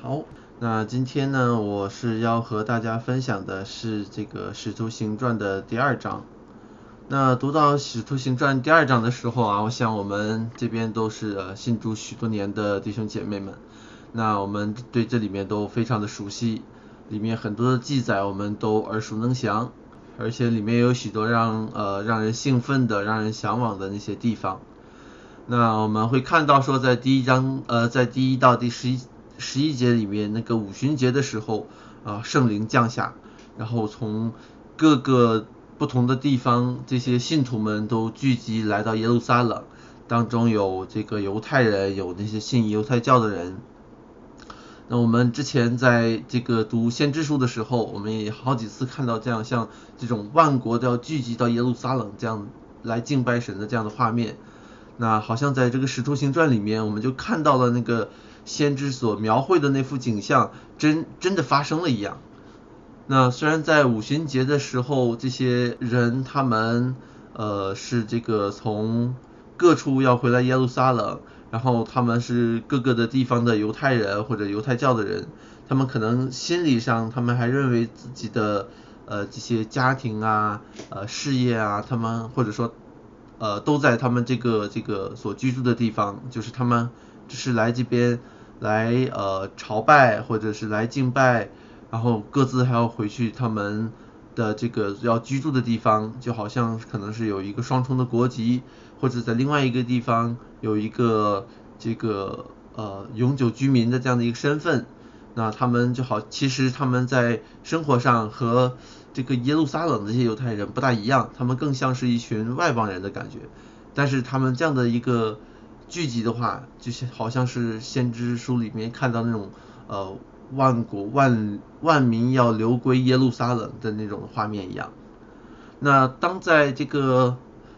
好，那今天呢，我是要和大家分享的是这个《使徒行传》的第二章。那读到《使徒行传》第二章的时候啊，我想我们这边都是呃信主许多年的弟兄姐妹们，那我们对这里面都非常的熟悉，里面很多的记载我们都耳熟能详，而且里面有许多让呃让人兴奋的、让人向往的那些地方。那我们会看到说，在第一章呃，在第一到第十一。十一节里面那个五旬节的时候啊，圣灵降下，然后从各个不同的地方，这些信徒们都聚集来到耶路撒冷，当中有这个犹太人，有那些信犹太教的人。那我们之前在这个读先知书的时候，我们也好几次看到这样像这种万国都要聚集到耶路撒冷这样来敬拜神的这样的画面。那好像在这个使徒行传里面，我们就看到了那个。先知所描绘的那幅景象，真真的发生了一样。那虽然在五旬节的时候，这些人他们呃是这个从各处要回来耶路撒冷，然后他们是各个的地方的犹太人或者犹太教的人，他们可能心理上他们还认为自己的呃这些家庭啊呃事业啊，他们或者说呃都在他们这个这个所居住的地方，就是他们只是来这边。来呃朝拜或者是来敬拜，然后各自还要回去他们的这个要居住的地方，就好像可能是有一个双重的国籍，或者在另外一个地方有一个这个呃永久居民的这样的一个身份。那他们就好，其实他们在生活上和这个耶路撒冷这些犹太人不大一样，他们更像是一群外邦人的感觉。但是他们这样的一个。聚集的话，就像好像是先知书里面看到那种呃万国万万民要流归耶路撒冷的那种画面一样。那当在这个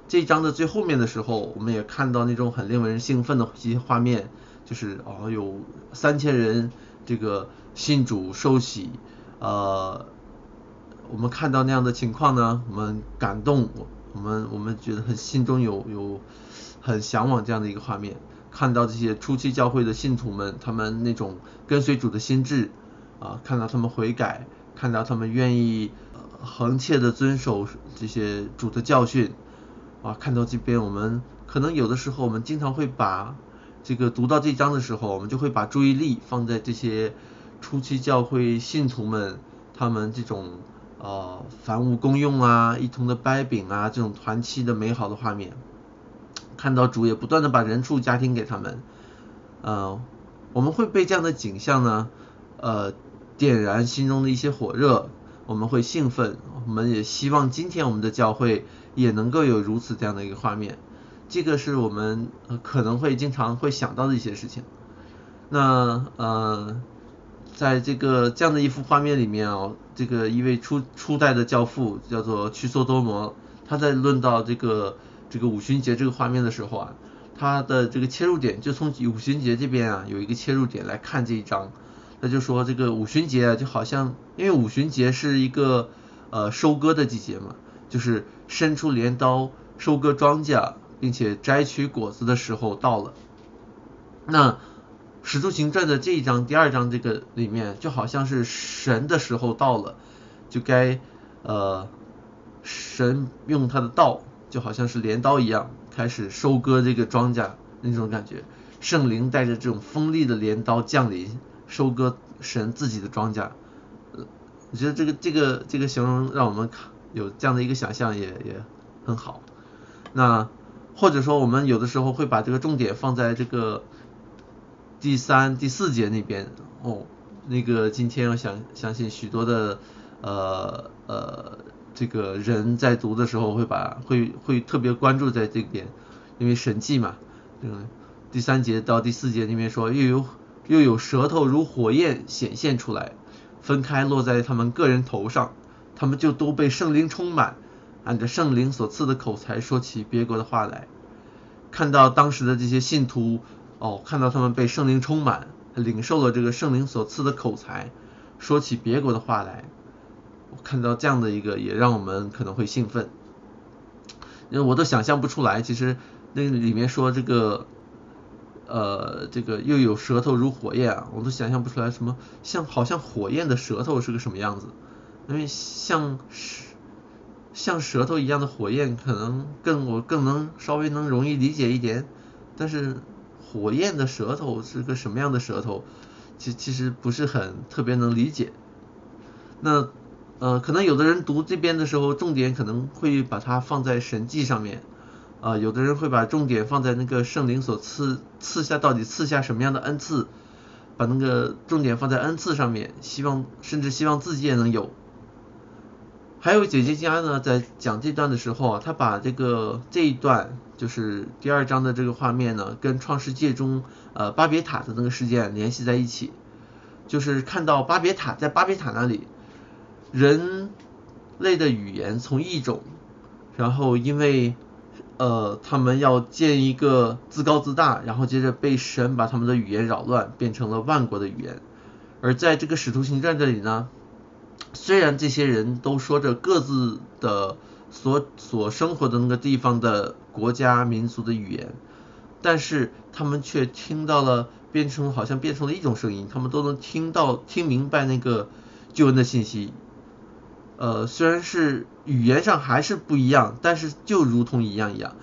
这一章的最后面的时候，我们也看到那种很令人兴奋的一些画面，就是哦有三千人这个信主受洗，呃，我们看到那样的情况呢，我们感动，我们我们觉得很心中有有。很向往这样的一个画面，看到这些初期教会的信徒们，他们那种跟随主的心智啊，看到他们悔改，看到他们愿意横切的遵守这些主的教训啊，看到这边我们可能有的时候我们经常会把这个读到这章的时候，我们就会把注意力放在这些初期教会信徒们他们这种呃凡物公用啊，一同的掰饼啊，这种团契的美好的画面。看到主也不断的把人畜家庭给他们，呃，我们会被这样的景象呢，呃，点燃心中的一些火热，我们会兴奋，我们也希望今天我们的教会也能够有如此这样的一个画面，这个是我们可能会经常会想到的一些事情。那呃，在这个这样的一幅画面里面哦，这个一位初初代的教父叫做屈梭多摩，他在论到这个。这个五旬节这个画面的时候啊，他的这个切入点就从五旬节这边啊有一个切入点来看这一章，他就说这个五旬节啊就好像，因为五旬节是一个呃收割的季节嘛，就是伸出镰刀收割庄稼，并且摘取果子的时候到了。那使徒行传的这一章第二章这个里面就好像是神的时候到了，就该呃神用他的道。就好像是镰刀一样，开始收割这个庄稼那种感觉。圣灵带着这种锋利的镰刀降临，收割神自己的庄稼。我觉得这个这个这个形容让我们有这样的一个想象也也很好。那或者说我们有的时候会把这个重点放在这个第三、第四节那边哦。那个今天我想相信许多的呃呃。这个人在读的时候会把会会特别关注在这边，因为神迹嘛，嗯，第三节到第四节那边说又有又有舌头如火焰显现出来，分开落在他们个人头上，他们就都被圣灵充满，按着圣灵所赐的口才说起别国的话来。看到当时的这些信徒哦，看到他们被圣灵充满，领受了这个圣灵所赐的口才，说起别国的话来。我看到这样的一个，也让我们可能会兴奋，因为我都想象不出来，其实那里面说这个，呃，这个又有舌头如火焰啊，我都想象不出来什么像好像火焰的舌头是个什么样子，因为像像舌头一样的火焰，可能更我更能稍微能容易理解一点，但是火焰的舌头是个什么样的舌头，其其实不是很特别能理解。那呃，可能有的人读这边的时候，重点可能会把它放在神迹上面。啊，有的人会把重点放在那个圣灵所赐赐下到底赐下什么样的恩赐，把那个重点放在恩赐上面，希望甚至希望自己也能有。还有姐姐家呢，在讲这段的时候啊，他把这个这一段就是第二章的这个画面呢，跟创世界中呃巴别塔的那个事件联系在一起，就是看到巴别塔在巴别塔那里，人类的语言从一种，然后因为呃，他们要建一个自高自大，然后接着被神把他们的语言扰乱，变成了万国的语言。而在这个使徒行传这里呢，虽然这些人都说着各自的所所生活的那个地方的国家民族的语言，但是他们却听到了变成好像变成了一种声音，他们都能听到听明白那个救恩的信息。呃，虽然是语言上还是不一样，但是就如同一样一样。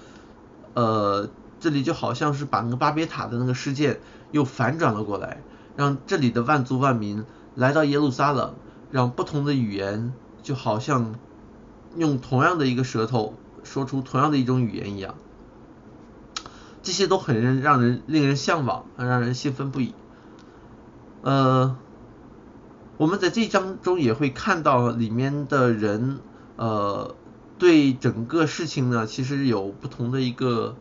呃，这里就好像是把那个巴别塔的那个事件又反转了过来，让这里的万族万民来到耶路撒冷，让不同的语言就好像用同样的一个舌头说出同样的一种语言一样。这些都很让人令人向往，让人兴奋不已。呃。我们在这一章中也会看到里面的人，呃，对整个事情呢，其实有不同的一个，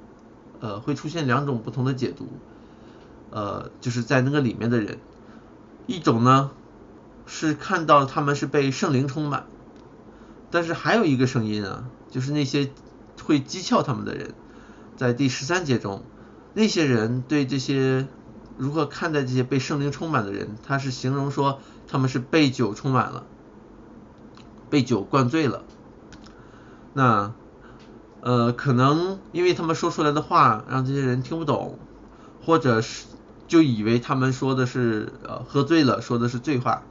呃，会出现两种不同的解读，呃，就是在那个里面的人，一种呢是看到他们是被圣灵充满，但是还有一个声音啊，就是那些会讥诮他们的人，在第十三节中，那些人对这些如何看待这些被圣灵充满的人，他是形容说。他们是被酒充满了，被酒灌醉了。那呃，可能因为他们说出来的话让这些人听不懂，或者是就以为他们说的是呃喝醉了，说的是醉话。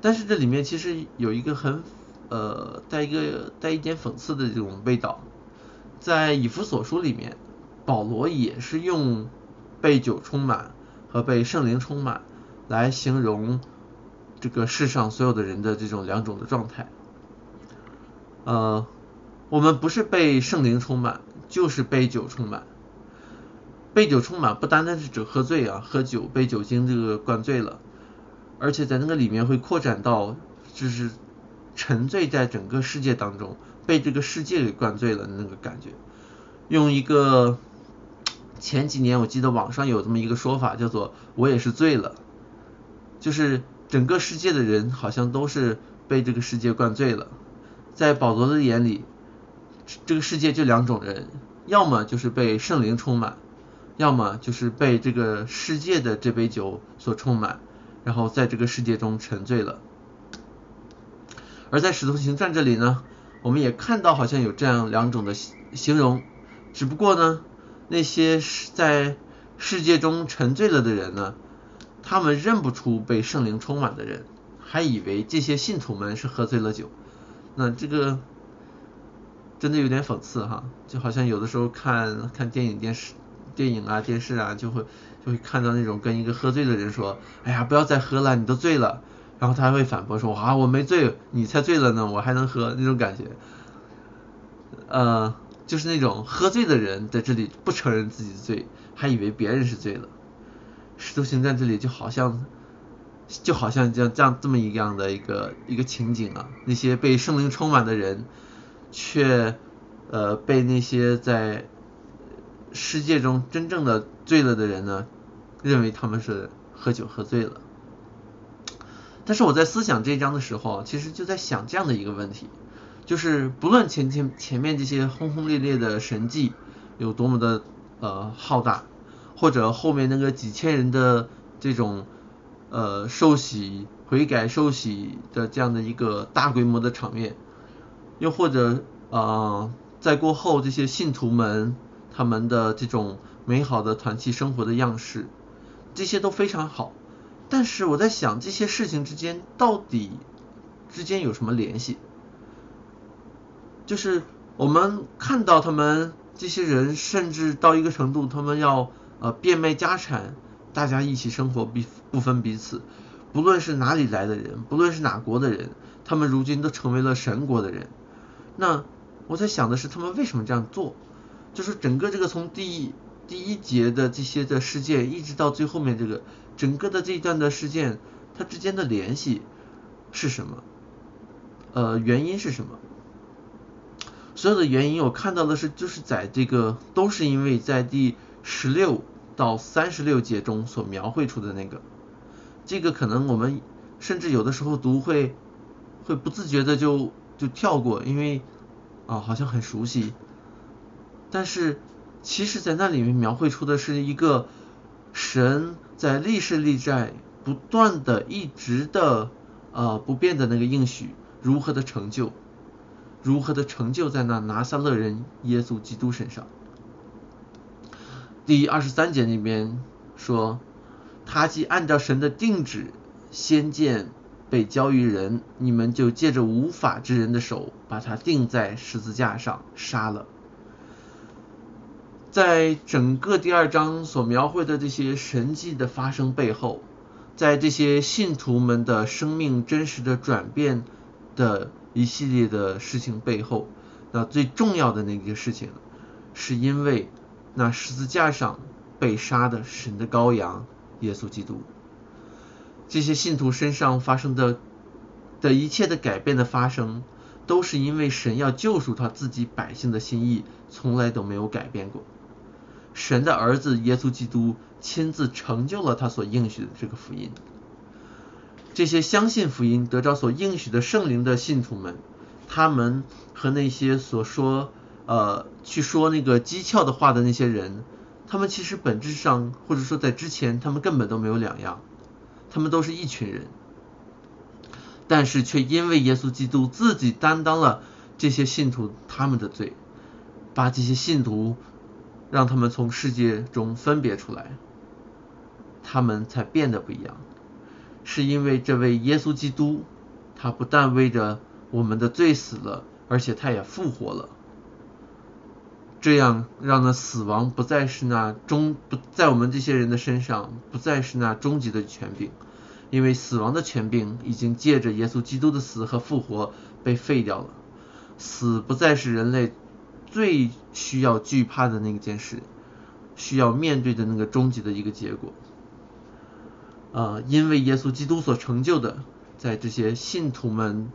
但是这里面其实有一个很呃带一个带一点讽刺的这种味道，在以弗所书里面，保罗也是用被酒充满和被圣灵充满。来形容这个世上所有的人的这种两种的状态，呃，我们不是被圣灵充满，就是被酒充满。被酒充满不单单是指喝醉啊，喝酒被酒精这个灌醉了，而且在那个里面会扩展到就是沉醉在整个世界当中，被这个世界给灌醉了那个感觉。用一个前几年我记得网上有这么一个说法，叫做我也是醉了。就是整个世界的人好像都是被这个世界灌醉了，在保罗的眼里，这个世界就两种人，要么就是被圣灵充满，要么就是被这个世界的这杯酒所充满，然后在这个世界中沉醉了。而在使徒行传这里呢，我们也看到好像有这样两种的形容，只不过呢，那些在世界中沉醉了的人呢。他们认不出被圣灵充满的人，还以为这些信徒们是喝醉了酒。那这个真的有点讽刺哈，就好像有的时候看看电影、电视、电影啊、电视啊，就会就会看到那种跟一个喝醉的人说：“哎呀，不要再喝了，你都醉了。”然后他还会反驳说：“啊，我没醉，你才醉了呢，我还能喝。”那种感觉，呃，就是那种喝醉的人在这里不承认自己醉，还以为别人是醉了。使徒行在这里就好像，就好像这样这样这么一样的一个一个情景啊，那些被圣灵充满的人，却呃被那些在世界中真正的醉了的人呢，认为他们是喝酒喝醉了。但是我在思想这一章的时候，其实就在想这样的一个问题，就是不论前前前面这些轰轰烈烈的神迹有多么的呃浩大。或者后面那个几千人的这种呃受洗悔改受洗的这样的一个大规模的场面，又或者啊在过后这些信徒们他们的这种美好的团契生活的样式，这些都非常好。但是我在想，这些事情之间到底之间有什么联系？就是我们看到他们这些人，甚至到一个程度，他们要呃变卖家产，大家一起生活，不不分彼此。不论是哪里来的人，不论是哪国的人，他们如今都成为了神国的人。那我在想的是，他们为什么这样做？就是整个这个从第第一节的这些的事件，一直到最后面这个整个的这一段的事件，它之间的联系是什么？呃，原因是什么？所有的原因我看到的是，就是在这个都是因为在第十六到三十六节中所描绘出的那个，这个可能我们甚至有的时候读会会不自觉的就就跳过，因为啊好像很熟悉。但是，其实，在那里面描绘出的是一个神在历世历代不断的、一直的、呃不变的那个应许如何的成就，如何的成就在那拿撒勒人耶稣基督身上。第二十三节那边说，他既按照神的定旨先见被交于人，你们就借着无法之人的手把他钉在十字架上杀了。在整个第二章所描绘的这些神迹的发生背后，在这些信徒们的生命真实的转变的一系列的事情背后，那最重要的那个事情，是因为那十字架上被杀的神的羔羊耶稣基督，这些信徒身上发生的的一切的改变的发生，都是因为神要救赎他自己百姓的心意，从来都没有改变过。神的儿子耶稣基督亲自成就了他所应许的这个福音。这些相信福音、得着所应许的圣灵的信徒们，他们和那些所说呃去说那个讥诮的话的那些人，他们其实本质上或者说在之前，他们根本都没有两样，他们都是一群人，但是却因为耶稣基督自己担当了这些信徒他们的罪，把这些信徒。让他们从世界中分别出来，他们才变得不一样。是因为这位耶稣基督，他不但为着我们的罪死了，而且他也复活了。这样让那死亡不再是那终不在我们这些人的身上，不再是那终极的权柄，因为死亡的权柄已经借着耶稣基督的死和复活被废掉了。死不再是人类。最需要惧怕的那件事，需要面对的那个终极的一个结果，呃，因为耶稣基督所成就的，在这些信徒们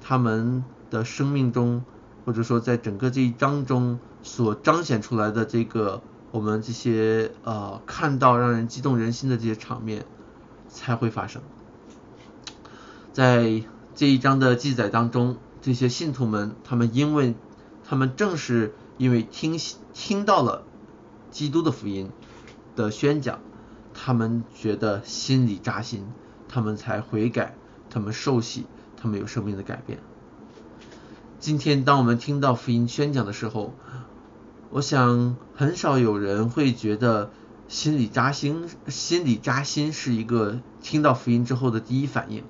他们的生命中，或者说在整个这一章中所彰显出来的这个，我们这些呃看到让人激动人心的这些场面才会发生，在这一章的记载当中，这些信徒们他们因为。他们正是因为听听到了基督的福音的宣讲，他们觉得心里扎心，他们才悔改，他们受洗，他们有生命的改变。今天当我们听到福音宣讲的时候，我想很少有人会觉得心里扎心，心里扎心是一个听到福音之后的第一反应。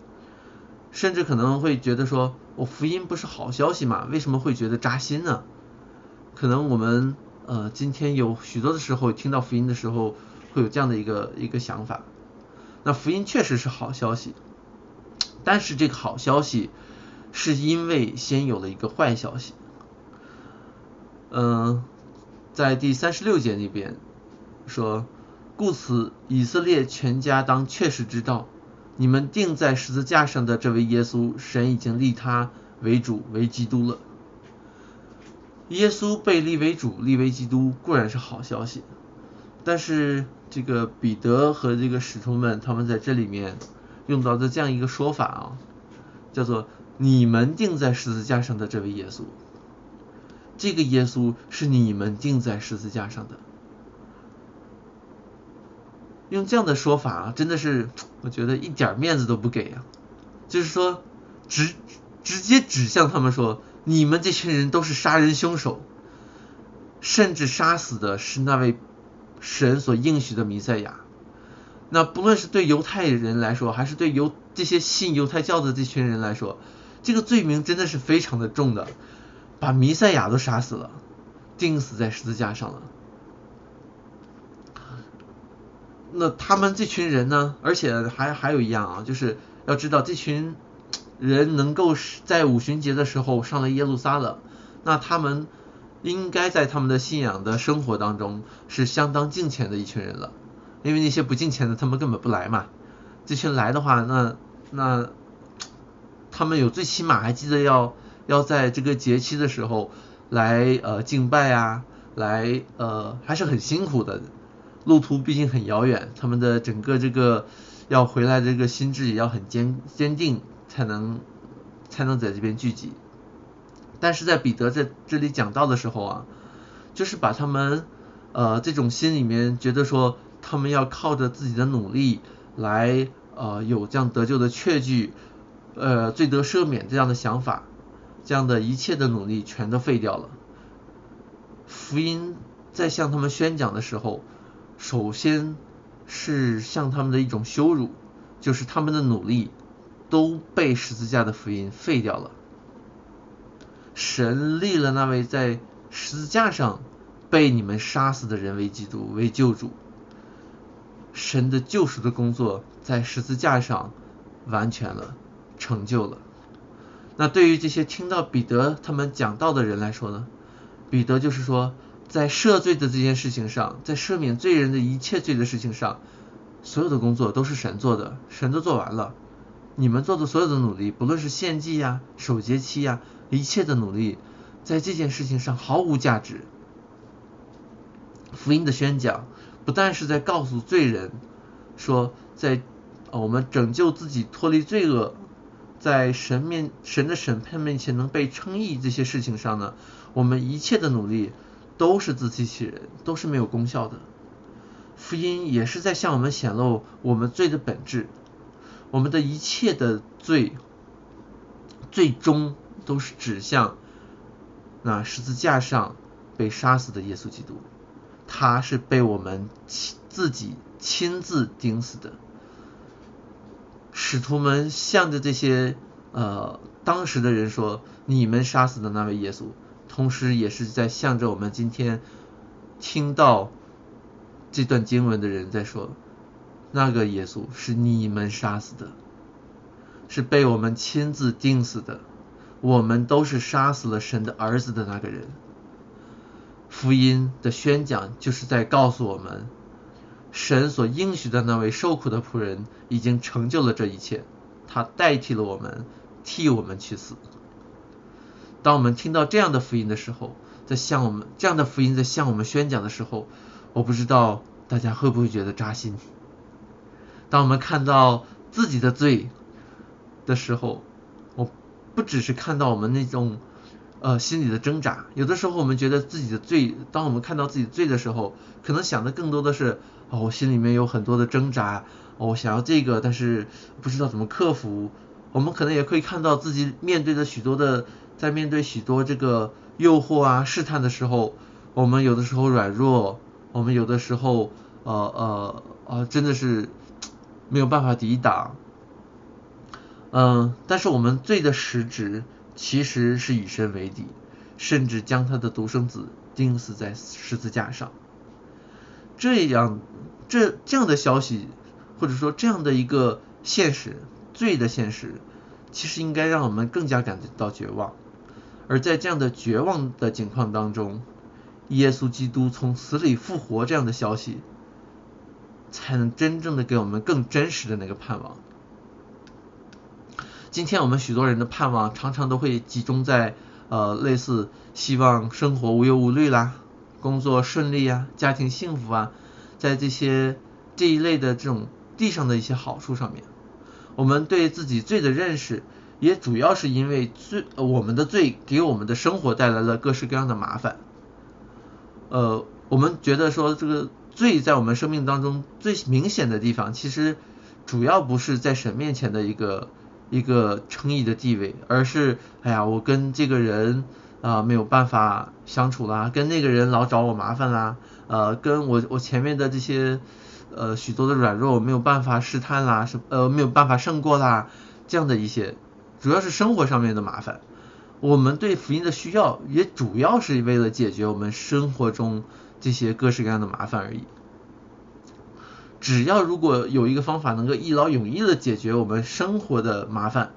甚至可能会觉得说，我福音不是好消息嘛？为什么会觉得扎心呢？可能我们呃今天有许多的时候听到福音的时候，会有这样的一个一个想法。那福音确实是好消息，但是这个好消息是因为先有了一个坏消息。嗯，在第三十六节那边说，故此以色列全家当确实知道。你们钉在十字架上的这位耶稣，神已经立他为主为基督了。耶稣被立为主、立为基督固然是好消息，但是这个彼得和这个使徒们，他们在这里面用到的这样一个说法啊，叫做你们钉在十字架上的这位耶稣，这个耶稣是你们钉在十字架上的。用这样的说法啊，真的是 我觉得一点面子都不给啊！就是说，直直接指向他们说，你们这群人都是杀人凶手，甚至杀死的是那位神所应许的弥赛亚。那不论是对犹太人来说，还是对犹这些信犹太教的这群人来说，这个罪名真的是非常的重的，把弥赛亚都杀死了，钉死在十字架上了。那他们这群人呢？而且还还有一样啊，就是要知道这群人能够在五旬节的时候上了耶路撒冷，那他们应该在他们的信仰的生活当中是相当敬虔的一群人了。因为那些不敬虔的，他们根本不来嘛。这群来的话，那那他们有最起码还记得要要在这个节期的时候来呃敬拜啊，来呃还是很辛苦的。路途毕竟很遥远，他们的整个这个要回来这个心智也要很坚坚定，才能才能在这边聚集。但是在彼得在这里讲到的时候啊，就是把他们呃这种心里面觉得说他们要靠着自己的努力来呃有这样得救的确据，呃罪得赦免这样的想法，这样的一切的努力全都废掉了。福音在向他们宣讲的时候。首先是向他们的一种羞辱，就是他们的努力都被十字架的福音废掉了。神立了那位在十字架上被你们杀死的人为基督为救主，神的救赎的工作在十字架上完全了，成就了。那对于这些听到彼得他们讲道的人来说呢？彼得就是说。在赦罪的这件事情上，在赦免罪人的一切罪的事情上，所有的工作都是神做的，神都做完了。你们做的所有的努力，不论是献祭呀、守节期呀，一切的努力，在这件事情上毫无价值。福音的宣讲，不但是在告诉罪人说，在我们拯救自己脱离罪恶，在神面神的审判面前能被称义这些事情上呢，我们一切的努力。都是自欺欺人，都是没有功效的。福音也是在向我们显露我们罪的本质，我们的一切的罪，最终都是指向那十字架上被杀死的耶稣基督，他是被我们亲自己亲自钉死的。使徒们向着这些呃当时的人说：“你们杀死的那位耶稣。”同时，也是在向着我们今天听到这段经文的人在说：那个耶稣是你们杀死的，是被我们亲自钉死的。我们都是杀死了神的儿子的那个人。福音的宣讲就是在告诉我们，神所应许的那位受苦的仆人已经成就了这一切，他代替了我们，替我们去死。当我们听到这样的福音的时候，在向我们这样的福音在向我们宣讲的时候，我不知道大家会不会觉得扎心。当我们看到自己的罪的时候，我不只是看到我们那种呃心里的挣扎，有的时候我们觉得自己的罪，当我们看到自己罪的时候，可能想的更多的是哦，我心里面有很多的挣扎，我想要这个，但是不知道怎么克服。我们可能也可以看到自己面对着许多的。在面对许多这个诱惑啊、试探的时候，我们有的时候软弱，我们有的时候呃呃呃真的是没有办法抵挡。嗯，但是我们罪的实质其实是与神为敌，甚至将他的独生子钉死在十字架上。这样这这样的消息，或者说这样的一个现实，罪的现实，其实应该让我们更加感觉到绝望。而在这样的绝望的境况当中，耶稣基督从死里复活这样的消息，才能真正的给我们更真实的那个盼望。今天我们许多人的盼望常常都会集中在呃类似希望生活无忧无虑啦，工作顺利啊，家庭幸福啊，在这些这一类的这种地上的一些好处上面，我们对自己罪的认识。也主要是因为罪，我们的罪给我们的生活带来了各式各样的麻烦。呃，我们觉得说这个罪在我们生命当中最明显的地方，其实主要不是在神面前的一个一个称义的地位，而是哎呀，我跟这个人啊没有办法相处啦，跟那个人老找我麻烦啦，呃，跟我我前面的这些呃许多的软弱没有办法试探啦，什呃没有办法胜过啦，这样的一些，主要是生活上面的麻烦。我们对福音的需要，也主要是为了解决我们生活中这些各式各样的麻烦而已。只要如果有一个方法能够一劳永逸的解决我们生活的麻烦，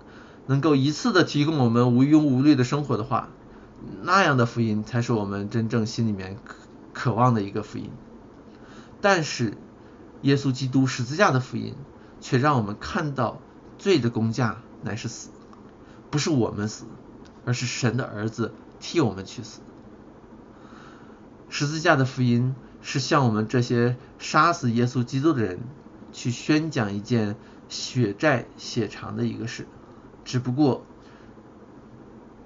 能够一次的提供我们无忧无虑的生活的话，那样的福音才是我们真正心里面渴渴望的一个福音。但是，耶稣基督十字架的福音却让我们看到罪的工价乃是死，不是我们死，而是神的儿子替我们去死。十字架的福音。是向我们这些杀死耶稣基督的人去宣讲一件血债血偿的一个事，只不过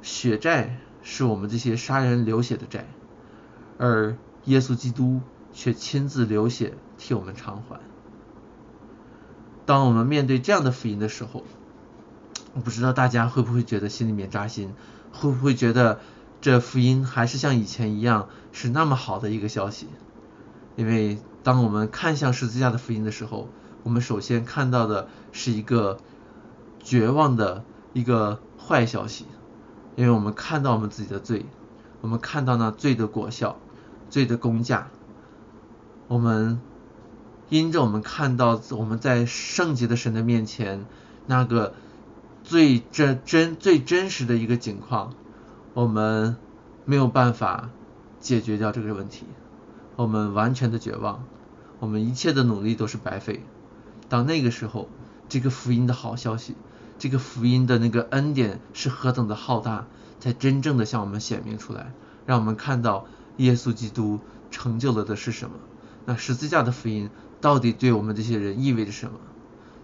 血债是我们这些杀人流血的债，而耶稣基督却亲自流血替我们偿还。当我们面对这样的福音的时候，我不知道大家会不会觉得心里面扎心，会不会觉得这福音还是像以前一样是那么好的一个消息？因为当我们看向十字架的福音的时候，我们首先看到的是一个绝望的一个坏消息，因为我们看到我们自己的罪，我们看到那罪的果效、罪的工价，我们因着我们看到我们在圣洁的神的面前那个最真真最真实的一个景况，我们没有办法解决掉这个问题。我们完全的绝望，我们一切的努力都是白费。到那个时候，这个福音的好消息，这个福音的那个恩典是何等的浩大，才真正的向我们显明出来，让我们看到耶稣基督成就了的是什么。那十字架的福音到底对我们这些人意味着什么？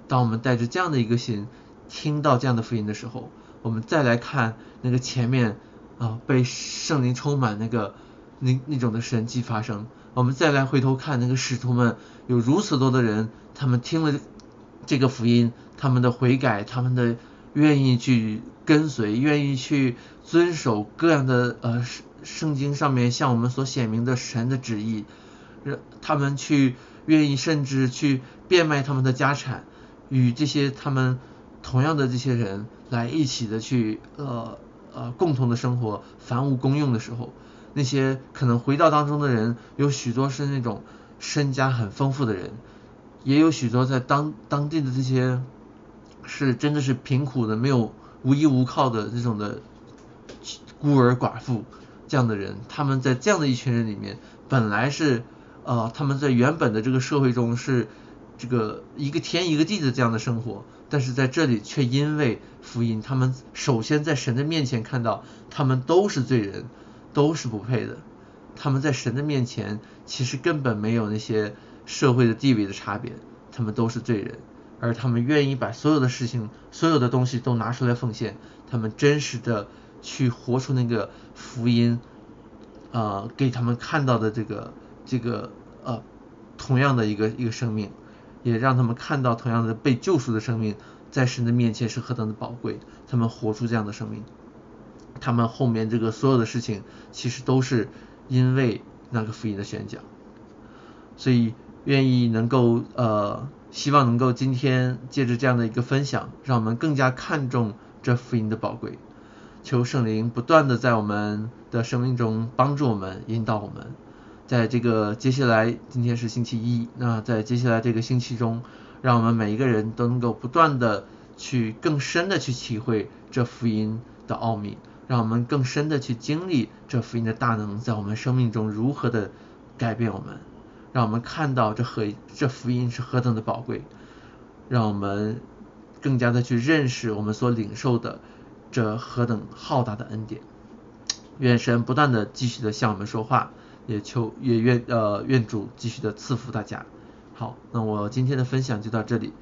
当我们带着这样的一个心，听到这样的福音的时候，我们再来看那个前面啊被圣灵充满那个那那种的神迹发生。我们再来回头看那个使徒们，有如此多的人，他们听了这个福音，他们的悔改，他们的愿意去跟随，愿意去遵守各样的呃圣经上面向我们所显明的神的旨意，让他们去愿意甚至去变卖他们的家产，与这些他们同样的这些人来一起的去呃呃共同的生活，凡物公用的时候。那些可能回到当中的人，有许多是那种身家很丰富的人，也有许多在当当地的这些是真的是贫苦的、没有无依无靠的这种的孤儿寡妇这样的人。他们在这样的一群人里面，本来是呃他们在原本的这个社会中是这个一个天一个地的这样的生活，但是在这里却因为福音，他们首先在神的面前看到他们都是罪人。都是不配的，他们在神的面前其实根本没有那些社会的地位的差别，他们都是罪人，而他们愿意把所有的事情、所有的东西都拿出来奉献，他们真实的去活出那个福音，呃，给他们看到的这个这个呃同样的一个一个生命，也让他们看到同样的被救赎的生命在神的面前是何等的宝贵，他们活出这样的生命。他们后面这个所有的事情，其实都是因为那个福音的宣讲，所以愿意能够呃，希望能够今天借着这样的一个分享，让我们更加看重这福音的宝贵。求圣灵不断的在我们的生命中帮助我们，引导我们，在这个接下来今天是星期一，那在接下来这个星期中，让我们每一个人都能够不断的去更深的去体会这福音的奥秘。让我们更深的去经历这福音的大能在我们生命中如何的改变我们，让我们看到这何这福音是何等的宝贵，让我们更加的去认识我们所领受的这何等浩大的恩典。愿神不断的继续的向我们说话，也求也愿呃愿主继续的赐福大家。好，那我今天的分享就到这里。